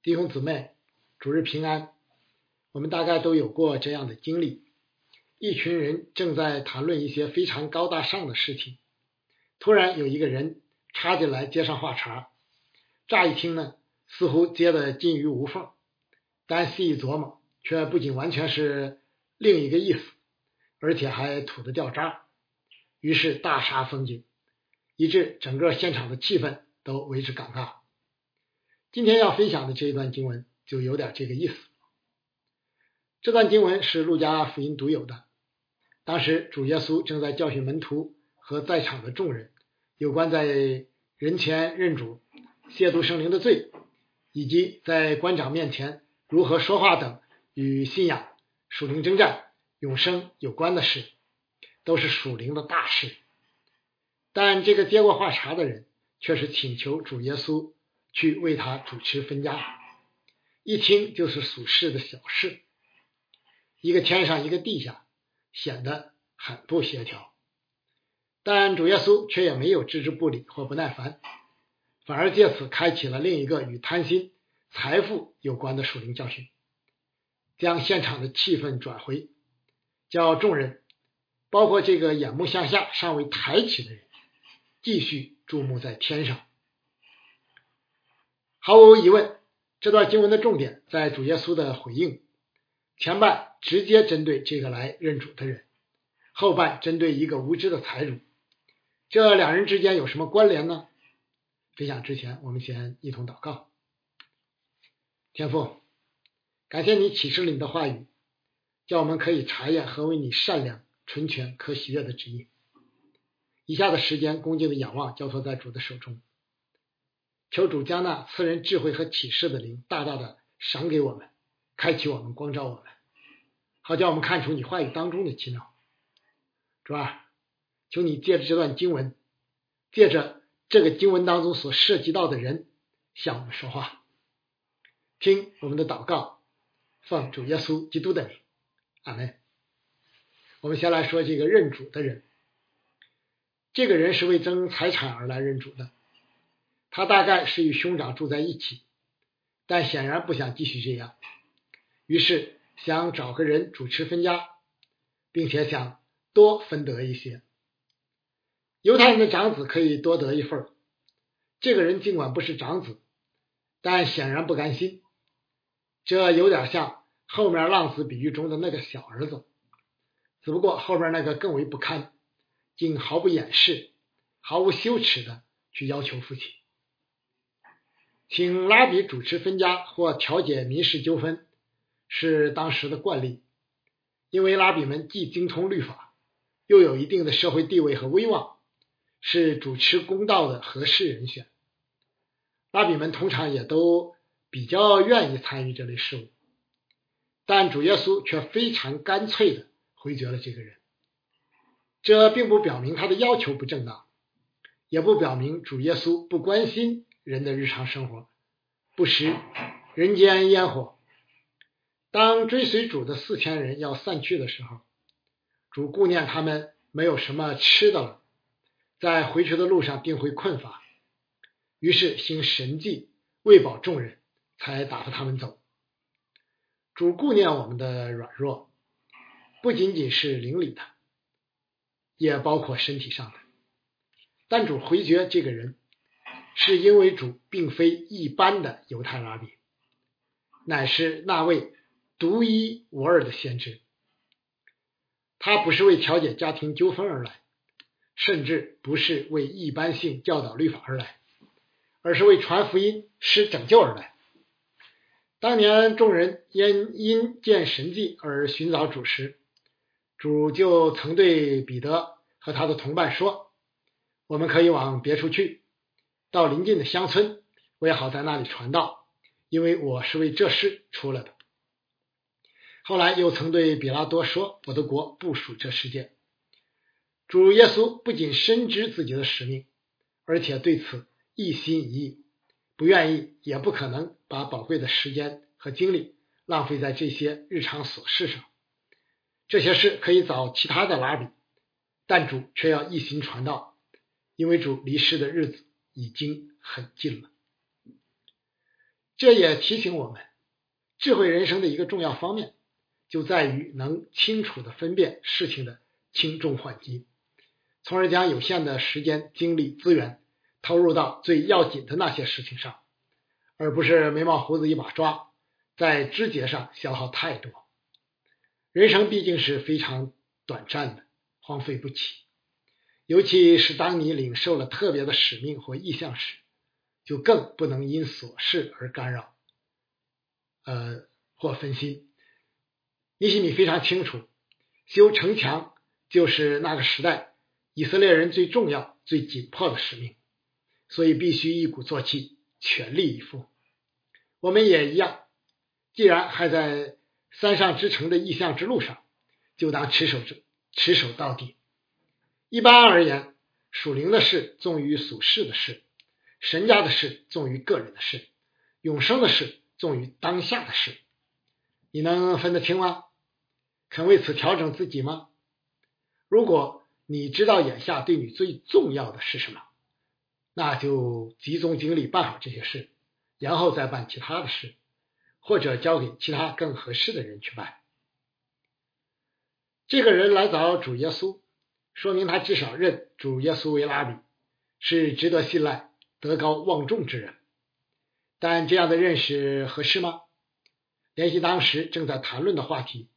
弟兄姊妹，主日平安。我们大概都有过这样的经历：一群人正在谈论一些非常高大上的事情，突然有一个人插进来接上话茬。乍一听呢，似乎接的金鱼无缝，但细一琢磨，却不仅完全是另一个意思，而且还土的掉渣。于是大煞风景，以致整个现场的气氛都为之尴尬。今天要分享的这一段经文就有点这个意思。这段经文是路加福音独有的。当时主耶稣正在教训门徒和在场的众人，有关在人前认主、亵渎圣灵的罪，以及在官长面前如何说话等与信仰、属灵征战、永生有关的事，都是属灵的大事。但这个接过话茬的人却是请求主耶稣。去为他主持分家，一听就是属事的小事，一个天上一个地下，显得很不协调。但主耶稣却也没有置之不理或不耐烦，反而借此开启了另一个与贪心、财富有关的属灵教训，将现场的气氛转回，叫众人，包括这个眼目向下尚未抬起的人，继续注目在天上。毫无疑问，这段经文的重点在主耶稣的回应。前半直接针对这个来认主的人，后半针对一个无知的财主。这两人之间有什么关联呢？分享之前，我们先一同祷告。天父，感谢你启示了你的话语，叫我们可以查验何为你善良、纯全、可喜悦的旨意。以下的时间，恭敬的仰望，交托在主的手中。求主将那赐人智慧和启示的灵大大的赏给我们，开启我们，光照我们，好叫我们看出你话语当中的奇妙。主啊，求你借着这段经文，借着这个经文当中所涉及到的人，向我们说话。听我们的祷告，奉主耶稣基督的名，阿门。我们先来说这个认主的人，这个人是为争财产而来认主的。他大概是与兄长住在一起，但显然不想继续这样，于是想找个人主持分家，并且想多分得一些。犹太人的长子可以多得一份这个人尽管不是长子，但显然不甘心。这有点像后面浪子比喻中的那个小儿子，只不过后边那个更为不堪，竟毫不掩饰、毫无羞耻的去要求父亲。请拉比主持分家或调解民事纠纷是当时的惯例，因为拉比们既精通律法，又有一定的社会地位和威望，是主持公道的合适人选。拉比们通常也都比较愿意参与这类事务，但主耶稣却非常干脆的回绝了这个人。这并不表明他的要求不正当，也不表明主耶稣不关心。人的日常生活不食人间烟火。当追随主的四千人要散去的时候，主顾念他们没有什么吃的了，在回去的路上定会困乏，于是行神迹喂饱众人，才打发他们走。主顾念我们的软弱，不仅仅是灵里的，也包括身体上的。但主回绝这个人。是因为主并非一般的犹太拉比，乃是那位独一无二的先知。他不是为调解家庭纠纷而来，甚至不是为一般性教导律法而来，而是为传福音、施拯救而来。当年众人因因见神迹而寻找主时，主就曾对彼得和他的同伴说：“我们可以往别处去。”到邻近的乡村，我也好在那里传道，因为我是为这事出来的。后来又曾对比拉多说：“我的国不属这世界。”主耶稣不仅深知自己的使命，而且对此一心一意，不愿意也不可能把宝贵的时间和精力浪费在这些日常琐事上。这些事可以找其他的拉比，但主却要一心传道，因为主离世的日子。已经很近了。这也提醒我们，智慧人生的一个重要方面，就在于能清楚的分辨事情的轻重缓急，从而将有限的时间、精力、资源投入到最要紧的那些事情上，而不是眉毛胡子一把抓，在枝节上消耗太多。人生毕竟是非常短暂的，荒废不起。尤其是当你领受了特别的使命或意向时，就更不能因琐事而干扰，呃或分心。尼西米非常清楚，修城墙就是那个时代以色列人最重要、最紧迫的使命，所以必须一鼓作气，全力以赴。我们也一样，既然还在山上之城的意向之路上，就当持守着，持守到底。一般而言，属灵的事重于属世的事，神家的事重于个人的事，永生的事重于当下的事。你能分得清吗？肯为此调整自己吗？如果你知道眼下对你最重要的是什么，那就集中精力办好这些事，然后再办其他的事，或者交给其他更合适的人去办。这个人来找主耶稣。说明他至少认主耶稣为拉比，是值得信赖、德高望重之人。但这样的认识合适吗？联系当时正在谈论的话题，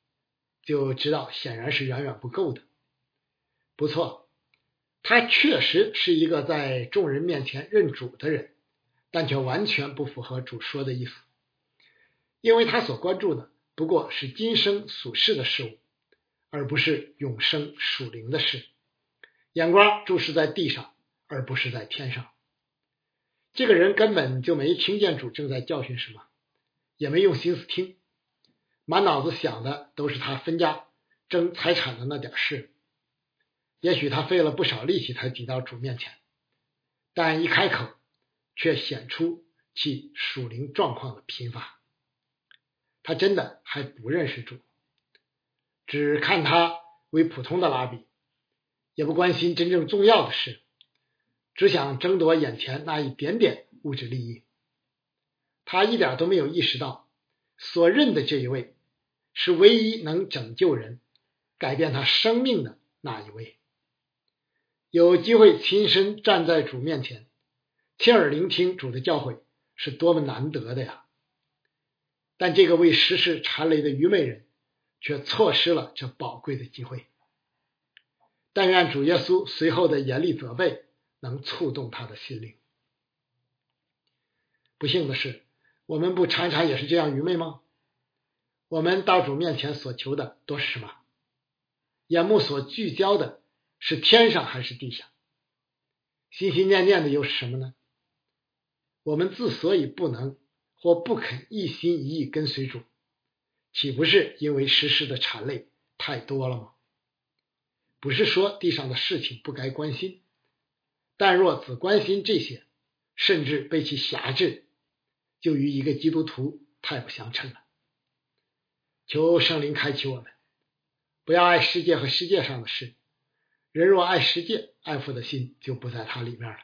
就知道显然是远远不够的。不错，他确实是一个在众人面前认主的人，但却完全不符合主说的意思，因为他所关注的不过是今生俗世的事物，而不是永生属灵的事。眼光注视在地上，而不是在天上。这个人根本就没听见主正在教训什么，也没用心思听，满脑子想的都是他分家争财产的那点事。也许他费了不少力气才抵到主面前，但一开口，却显出其属灵状况的贫乏。他真的还不认识主，只看他为普通的拉比。也不关心真正重要的事，只想争夺眼前那一点点物质利益。他一点都没有意识到，所认的这一位是唯一能拯救人、改变他生命的那一位。有机会亲身站在主面前，亲耳聆听主的教诲，是多么难得的呀！但这个为时事缠累的愚昧人，却错失了这宝贵的机会。但愿主耶稣随后的严厉责备能触动他的心灵。不幸的是，我们不常常也是这样愚昧吗？我们到主面前所求的都是什么？眼目所聚焦的是天上还是地下？心心念念的又是什么呢？我们之所以不能或不肯一心一意跟随主，岂不是因为时事的缠累太多了吗？不是说地上的事情不该关心，但若只关心这些，甚至被其辖制，就与一个基督徒太不相称了。求圣灵开启我们，不要爱世界和世界上的事。人若爱世界，爱父的心就不在它里面了。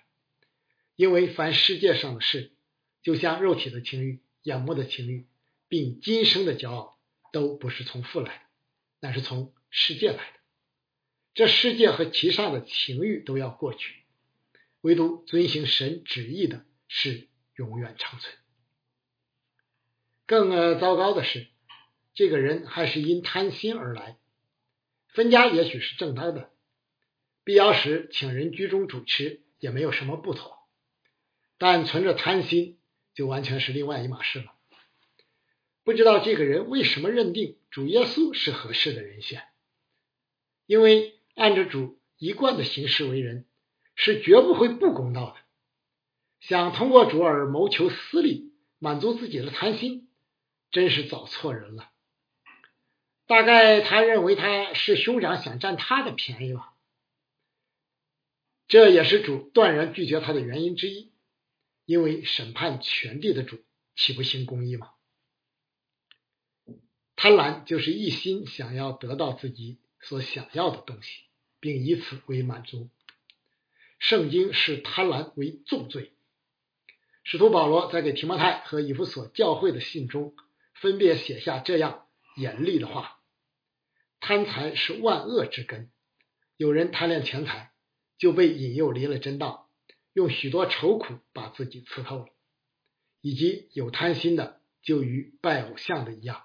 因为凡世界上的事，就像肉体的情欲、眼目的情欲，并今生的骄傲，都不是从父来的，那是从世界来的。这世界和其上的情欲都要过去，唯独遵行神旨意的是永远长存。更糟糕的是，这个人还是因贪心而来。分家也许是正当的，必要时请人居中主持也没有什么不妥，但存着贪心就完全是另外一码事了。不知道这个人为什么认定主耶稣是合适的人选，因为。按着主一贯的行事为人，是绝不会不公道的。想通过主而谋求私利，满足自己的贪心，真是找错人了。大概他认为他是兄长，想占他的便宜吧。这也是主断然拒绝他的原因之一。因为审判全地的主，岂不行公义吗？贪婪就是一心想要得到自己所想要的东西。并以此为满足。圣经视贪婪为重罪，使徒保罗在给提摩太和以弗所教会的信中，分别写下这样严厉的话：贪财是万恶之根。有人贪恋钱财，就被引诱离了真道，用许多愁苦把自己刺透了。以及有贪心的，就与拜偶像的一样。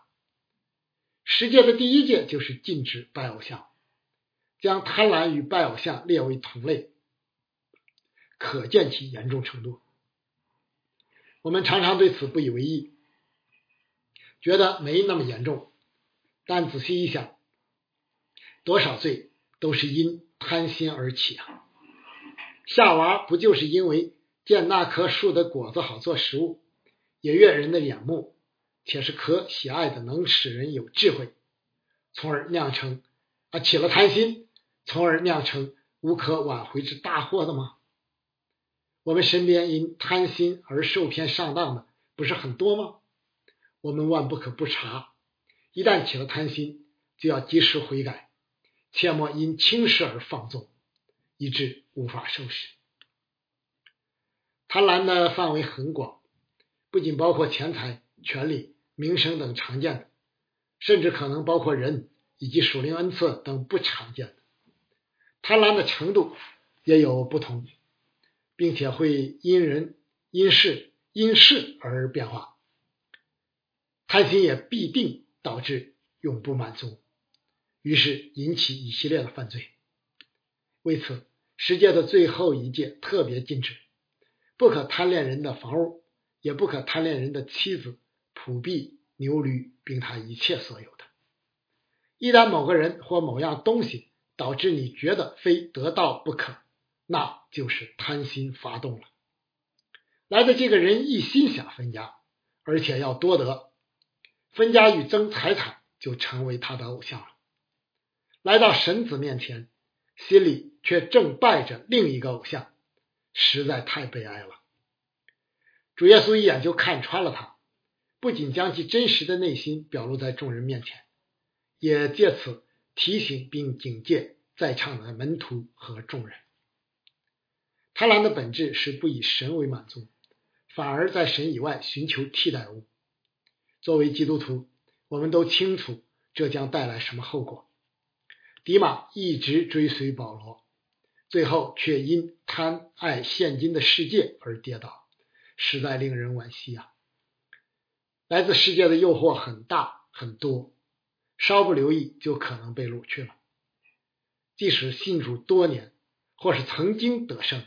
十诫的第一诫就是禁止拜偶像，将贪婪与拜偶像列为同类，可见其严重程度。我们常常对此不以为意，觉得没那么严重，但仔细一想，多少罪都是因贪心而起啊！夏娃不就是因为见那棵树的果子好做食物，也悦人的眼目？且是可喜爱的，能使人有智慧，从而酿成啊起了贪心，从而酿成无可挽回之大祸的吗？我们身边因贪心而受骗上当的不是很多吗？我们万不可不查，一旦起了贪心，就要及时悔改，切莫因轻视而放纵，以致无法收拾。贪婪的范围很广，不仅包括钱财、权利。名声等常见的，甚至可能包括人以及属灵恩赐等不常见的。贪婪的程度也有不同，并且会因人、因事、因事而变化。贪心也必定导致永不满足，于是引起一系列的犯罪。为此，世界的最后一戒特别禁止：不可贪恋人的房屋，也不可贪恋人的妻子。土币、牛驴，并他一切所有的。一旦某个人或某样东西导致你觉得非得到不可，那就是贪心发动了。来的这个人一心想分家，而且要多得，分家与争财产就成为他的偶像了。来到神子面前，心里却正拜着另一个偶像，实在太悲哀了。主耶稣一眼就看穿了他。不仅将其真实的内心表露在众人面前，也借此提醒并警戒在场的门徒和众人。贪婪的本质是不以神为满足，反而在神以外寻求替代物。作为基督徒，我们都清楚这将带来什么后果。迪马一直追随保罗，最后却因贪爱现今的世界而跌倒，实在令人惋惜啊！来自世界的诱惑很大很多，稍不留意就可能被掳去了。即使信主多年，或是曾经得胜，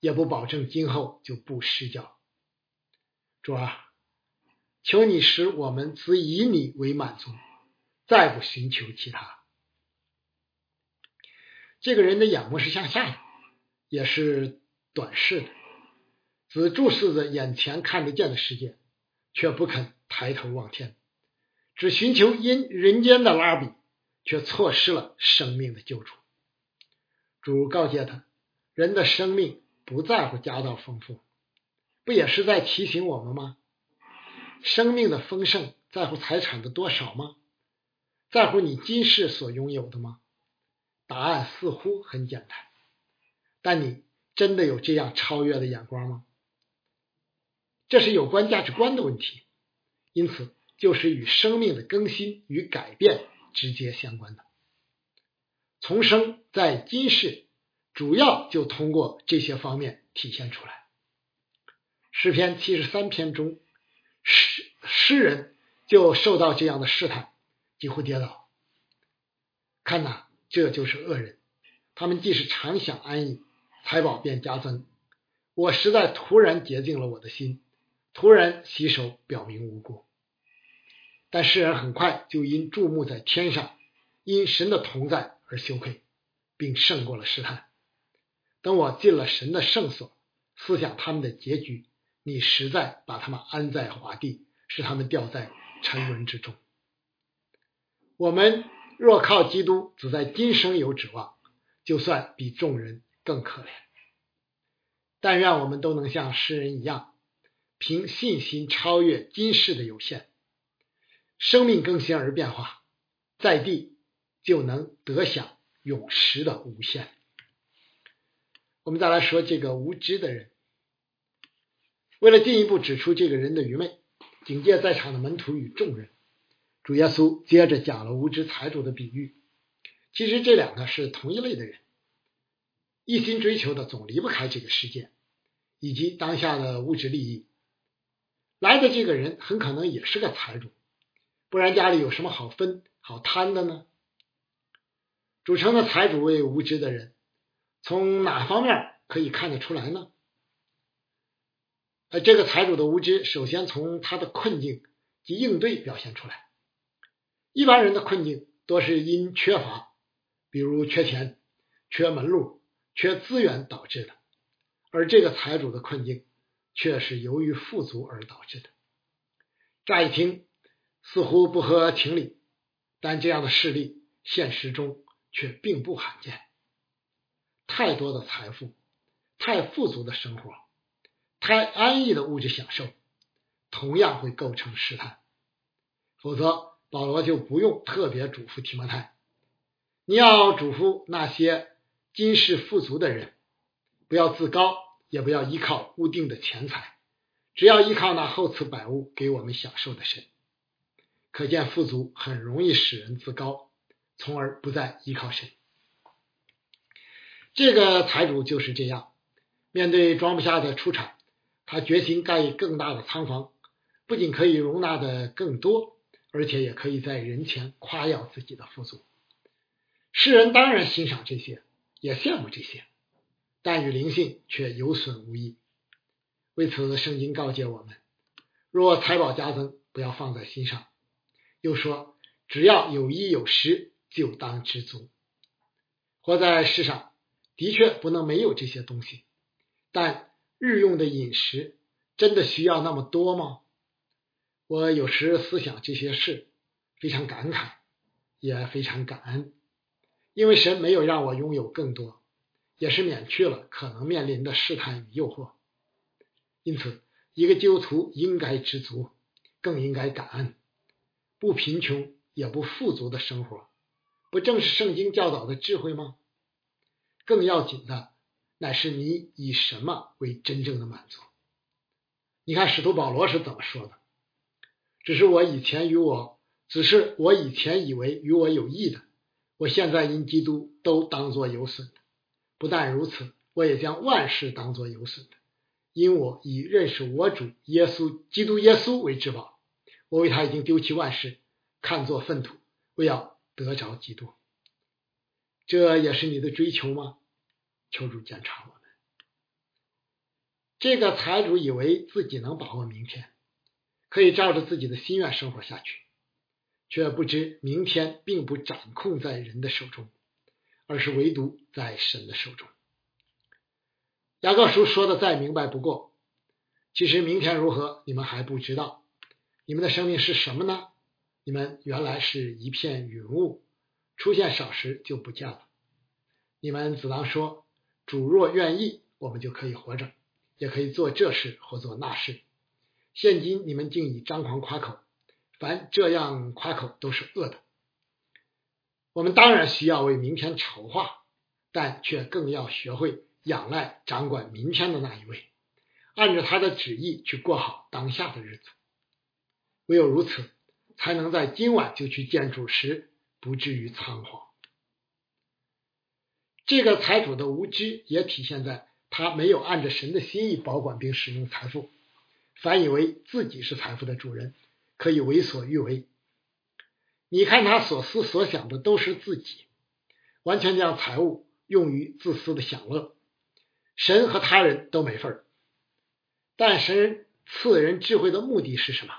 也不保证今后就不失脚。主啊，求你使我们只以你为满足，再不寻求其他。这个人的眼目是向下的，也是短视的，只注视着眼前看得见的世界。却不肯抬头望天，只寻求因人间的拉比，却错失了生命的救主。主告诫他，人的生命不在乎家道丰富，不也是在提醒我们吗？生命的丰盛在乎财产的多少吗？在乎你今世所拥有的吗？答案似乎很简单，但你真的有这样超越的眼光吗？这是有关价值观的问题，因此就是与生命的更新与改变直接相关的。重生在今世，主要就通过这些方面体现出来。诗篇七十三篇中，诗诗人就受到这样的试探，几乎跌倒。看呐，这就是恶人，他们既是常享安逸，财宝便加增。我实在突然洁净了我的心。突然洗手，表明无辜，但世人很快就因注目在天上，因神的同在而羞愧，并胜过了试探。等我进了神的圣所，思想他们的结局，你实在把他们安在华地，使他们掉在沉沦之中。我们若靠基督，只在今生有指望，就算比众人更可怜。但愿我们都能像诗人一样。凭信心超越今世的有限，生命更新而变化，在地就能得享永时的无限。我们再来说这个无知的人，为了进一步指出这个人的愚昧，警戒在场的门徒与众人，主耶稣接着讲了无知财主的比喻。其实这两个是同一类的人，一心追求的总离不开这个世界以及当下的物质利益。来的这个人很可能也是个财主，不然家里有什么好分好贪的呢？主城的财主为无知的人，从哪方面可以看得出来呢？呃，这个财主的无知，首先从他的困境及应对表现出来。一般人的困境多是因缺乏。比如缺钱、缺门路、缺资源导致的，而这个财主的困境却是由于富足而导致的。乍一听似乎不合情理，但这样的事例现实中却并不罕见。太多的财富、太富足的生活、太安逸的物质享受，同样会构成试探。否则，保罗就不用特别嘱咐提摩太。你要嘱咐那些今世富足的人，不要自高，也不要依靠固定的钱财，只要依靠那厚赐百物给我们享受的神。可见富足很容易使人自高，从而不再依靠神。这个财主就是这样，面对装不下的出产，他决心盖更大的仓房，不仅可以容纳的更多，而且也可以在人前夸耀自己的富足。世人当然欣赏这些，也羡慕这些，但与灵性却有损无益。为此，圣经告诫我们：若财宝加增，不要放在心上。又说，只要有衣有食，就当知足。活在世上的确不能没有这些东西，但日用的饮食真的需要那么多吗？我有时思想这些事，非常感慨，也非常感恩。因为神没有让我拥有更多，也是免去了可能面临的试探与诱惑。因此，一个基督徒应该知足，更应该感恩。不贫穷也不富足的生活，不正是圣经教导的智慧吗？更要紧的，乃是你以什么为真正的满足？你看使徒保罗是怎么说的？只是我以前与我，只是我以前以为与我有益的。我现在因基督都当作有损的，不但如此，我也将万事当作有损的，因我以认识我主耶稣基督耶稣为至宝。我为他已经丢弃万事，看作粪土，为要得着基督。这也是你的追求吗？求主检查我们。这个财主以为自己能把握明天，可以照着自己的心愿生活下去。却不知明天并不掌控在人的手中，而是唯独在神的手中。雅各书说的再明白不过，其实明天如何，你们还不知道。你们的生命是什么呢？你们原来是一片云雾，出现少时就不见了。你们只当说：主若愿意，我们就可以活着，也可以做这事或做那事。现今你们竟以张狂夸口。凡这样夸口都是恶的。我们当然需要为明天筹划，但却更要学会仰赖掌管明天的那一位，按照他的旨意去过好当下的日子。唯有如此，才能在今晚就去见主时不至于仓皇。这个财主的无知也体现在他没有按着神的心意保管并使用财富，反以为自己是财富的主人。可以为所欲为。你看他所思所想的都是自己，完全将财物用于自私的享乐，神和他人都没份儿。但神赐人智慧的目的是什么？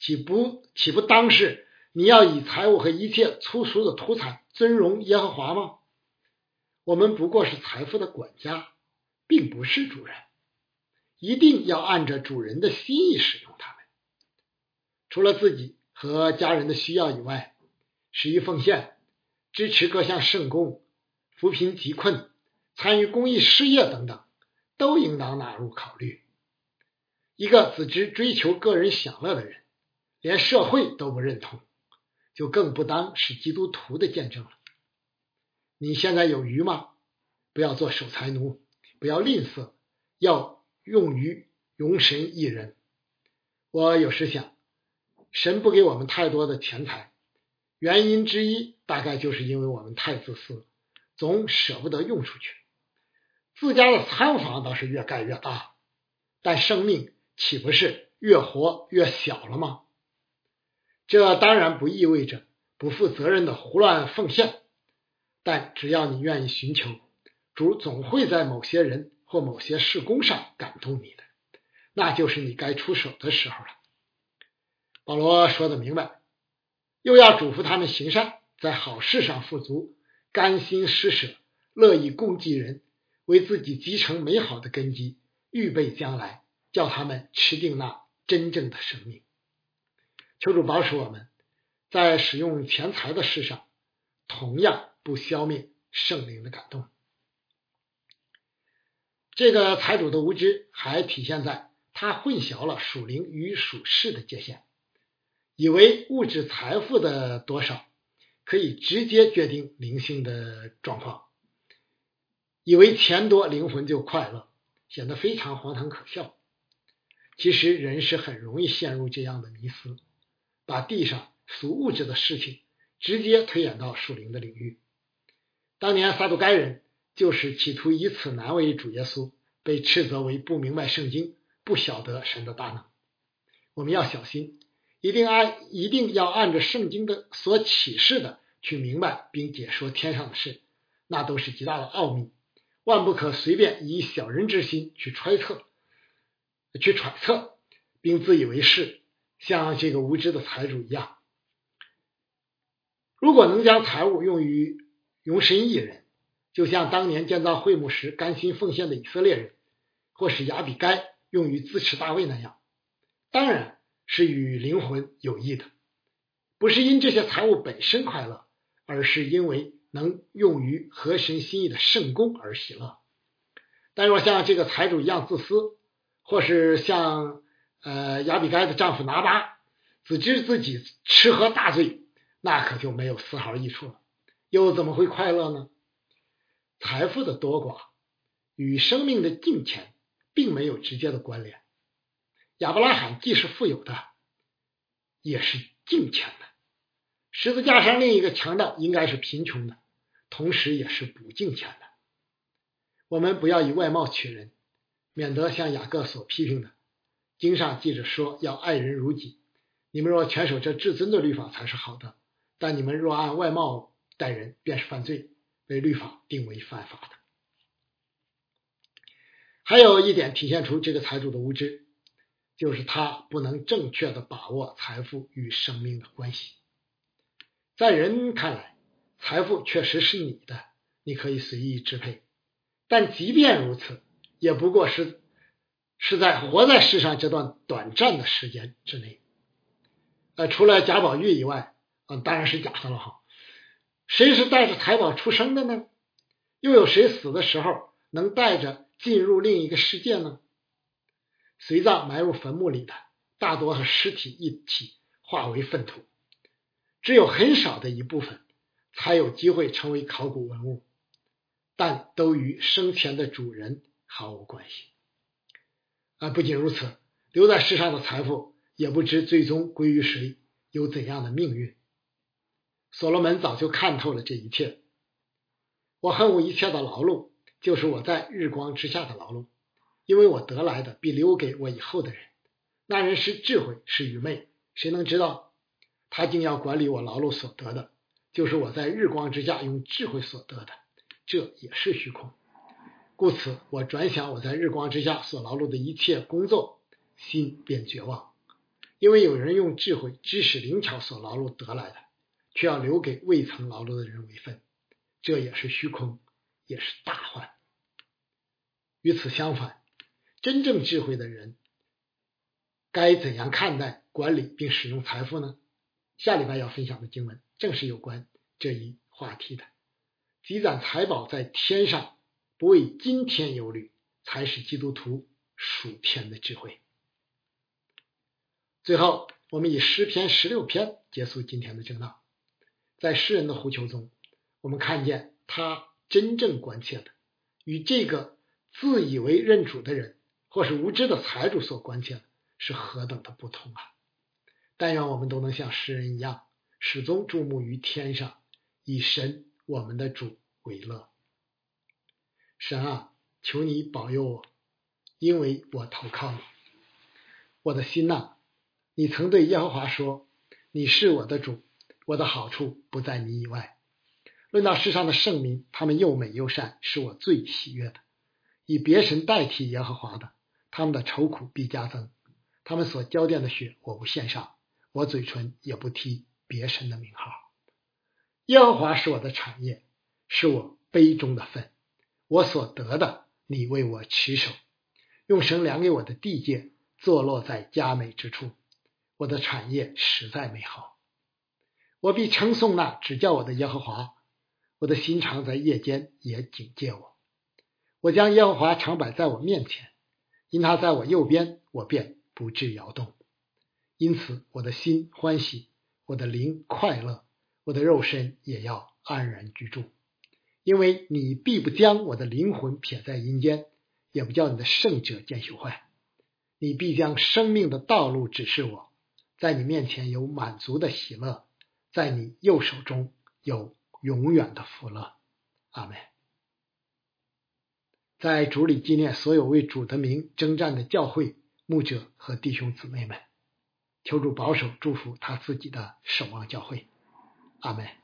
岂不岂不当是你要以财物和一切粗俗的图产尊荣耶和华吗？我们不过是财富的管家，并不是主人，一定要按着主人的心意使用它们。除了自己和家人的需要以外，始于奉献、支持各项圣功、扶贫济困、参与公益事业等等，都应当纳入考虑。一个只知追求个人享乐的人，连社会都不认同，就更不当是基督徒的见证了。你现在有余吗？不要做守财奴，不要吝啬，要用于容神一人。我有时想，神不给我们太多的钱财，原因之一大概就是因为我们太自私，总舍不得用出去。自家的仓房倒是越盖越大，但生命岂不是越活越小了吗？这当然不意味着不负责任的胡乱奉献，但只要你愿意寻求，主总会在某些人或某些事工上感动你的。那就是你该出手的时候了。保罗说的明白，又要嘱咐他们行善，在好事上富足，甘心施舍，乐意供给人，为自己积成美好的根基，预备将来，叫他们吃定那真正的生命。求主保守我们，在使用钱财的事上，同样不消灭圣灵的感动。这个财主的无知还体现在。他混淆了属灵与属世的界限，以为物质财富的多少可以直接决定灵性的状况，以为钱多灵魂就快乐，显得非常荒唐可笑。其实人是很容易陷入这样的迷思，把地上属物质的事情直接推演到属灵的领域。当年撒都该人就是企图以此难为主耶稣，被斥责为不明白圣经。不晓得神的大能，我们要小心，一定按一定要按着圣经的所启示的去明白并解说天上的事，那都是极大的奥秘，万不可随便以小人之心去揣测、去揣测，并自以为是，像这个无知的财主一样。如果能将财物用于容身一人，就像当年建造会幕时甘心奉献的以色列人，或是亚比该。用于自持大卫那样，当然是与灵魂有益的，不是因这些财物本身快乐，而是因为能用于合神心意的圣功而喜乐。但若像这个财主一样自私，或是像呃亚比该的丈夫拿巴，只知自己吃喝大醉，那可就没有丝毫益处了，又怎么会快乐呢？财富的多寡与生命的金钱。并没有直接的关联。亚伯拉罕既是富有的，也是敬虔的。十字架上另一个强盗应该是贫穷的，同时也是不敬虔的。我们不要以外貌取人，免得像雅各所批评的。经上记着说要爱人如己。你们若全守这至尊的律法才是好的，但你们若按外貌待人，便是犯罪，被律法定为犯法的。还有一点体现出这个财主的无知，就是他不能正确的把握财富与生命的关系。在人看来，财富确实是你的，你可以随意支配。但即便如此，也不过是是在活在世上这段短暂的时间之内。呃，除了贾宝玉以外，嗯，当然是假的了哈。谁是带着财宝出生的呢？又有谁死的时候能带着？进入另一个世界呢？随葬埋入坟墓里的，大多和尸体一起化为粪土，只有很少的一部分才有机会成为考古文物，但都与生前的主人毫无关系。啊，不仅如此，留在世上的财富也不知最终归于谁，有怎样的命运。所罗门早就看透了这一切。我恨我一切的劳碌。就是我在日光之下的劳碌，因为我得来的必留给我以后的人。那人是智慧，是愚昧，谁能知道？他竟要管理我劳碌所得的，就是我在日光之下用智慧所得的，这也是虚空。故此，我转想我在日光之下所劳碌的一切工作，心便绝望，因为有人用智慧、知识、灵巧所劳碌得来的，却要留给未曾劳碌的人为分，这也是虚空。也是大患。与此相反，真正智慧的人该怎样看待、管理并使用财富呢？下礼拜要分享的经文正是有关这一话题的。积攒财宝在天上，不为今天忧虑，才是基督徒属天的智慧。最后，我们以诗篇十六篇结束今天的正道。在诗人的呼求中，我们看见他。真正关切的，与这个自以为认主的人或是无知的财主所关切的，是何等的不同啊！但愿我们都能像诗人一样，始终注目于天上，以神我们的主为乐。神啊，求你保佑我，因为我投靠你。我的心呐，你曾对耶和华说：“你是我的主，我的好处不在你以外。”论到世上的圣民，他们又美又善，是我最喜悦的。以别神代替耶和华的，他们的愁苦必加增。他们所浇奠的血，我不献上，我嘴唇也不提别神的名号。耶和华是我的产业，是我杯中的份，我所得的，你为我持守。用神量给我的地界，坐落在佳美之处。我的产业实在美好，我必称颂那指教我的耶和华。我的心肠在夜间也警戒我，我将耶和华常摆在我面前，因他在我右边，我便不致摇动。因此，我的心欢喜，我的灵快乐，我的肉身也要安然居住。因为你必不将我的灵魂撇在阴间，也不叫你的圣者见朽坏。你必将生命的道路指示我，在你面前有满足的喜乐，在你右手中有。永远的福乐，阿门。在主里纪念所有为主的名征战的教会牧者和弟兄姊妹们，求主保守祝福他自己的守望教会，阿门。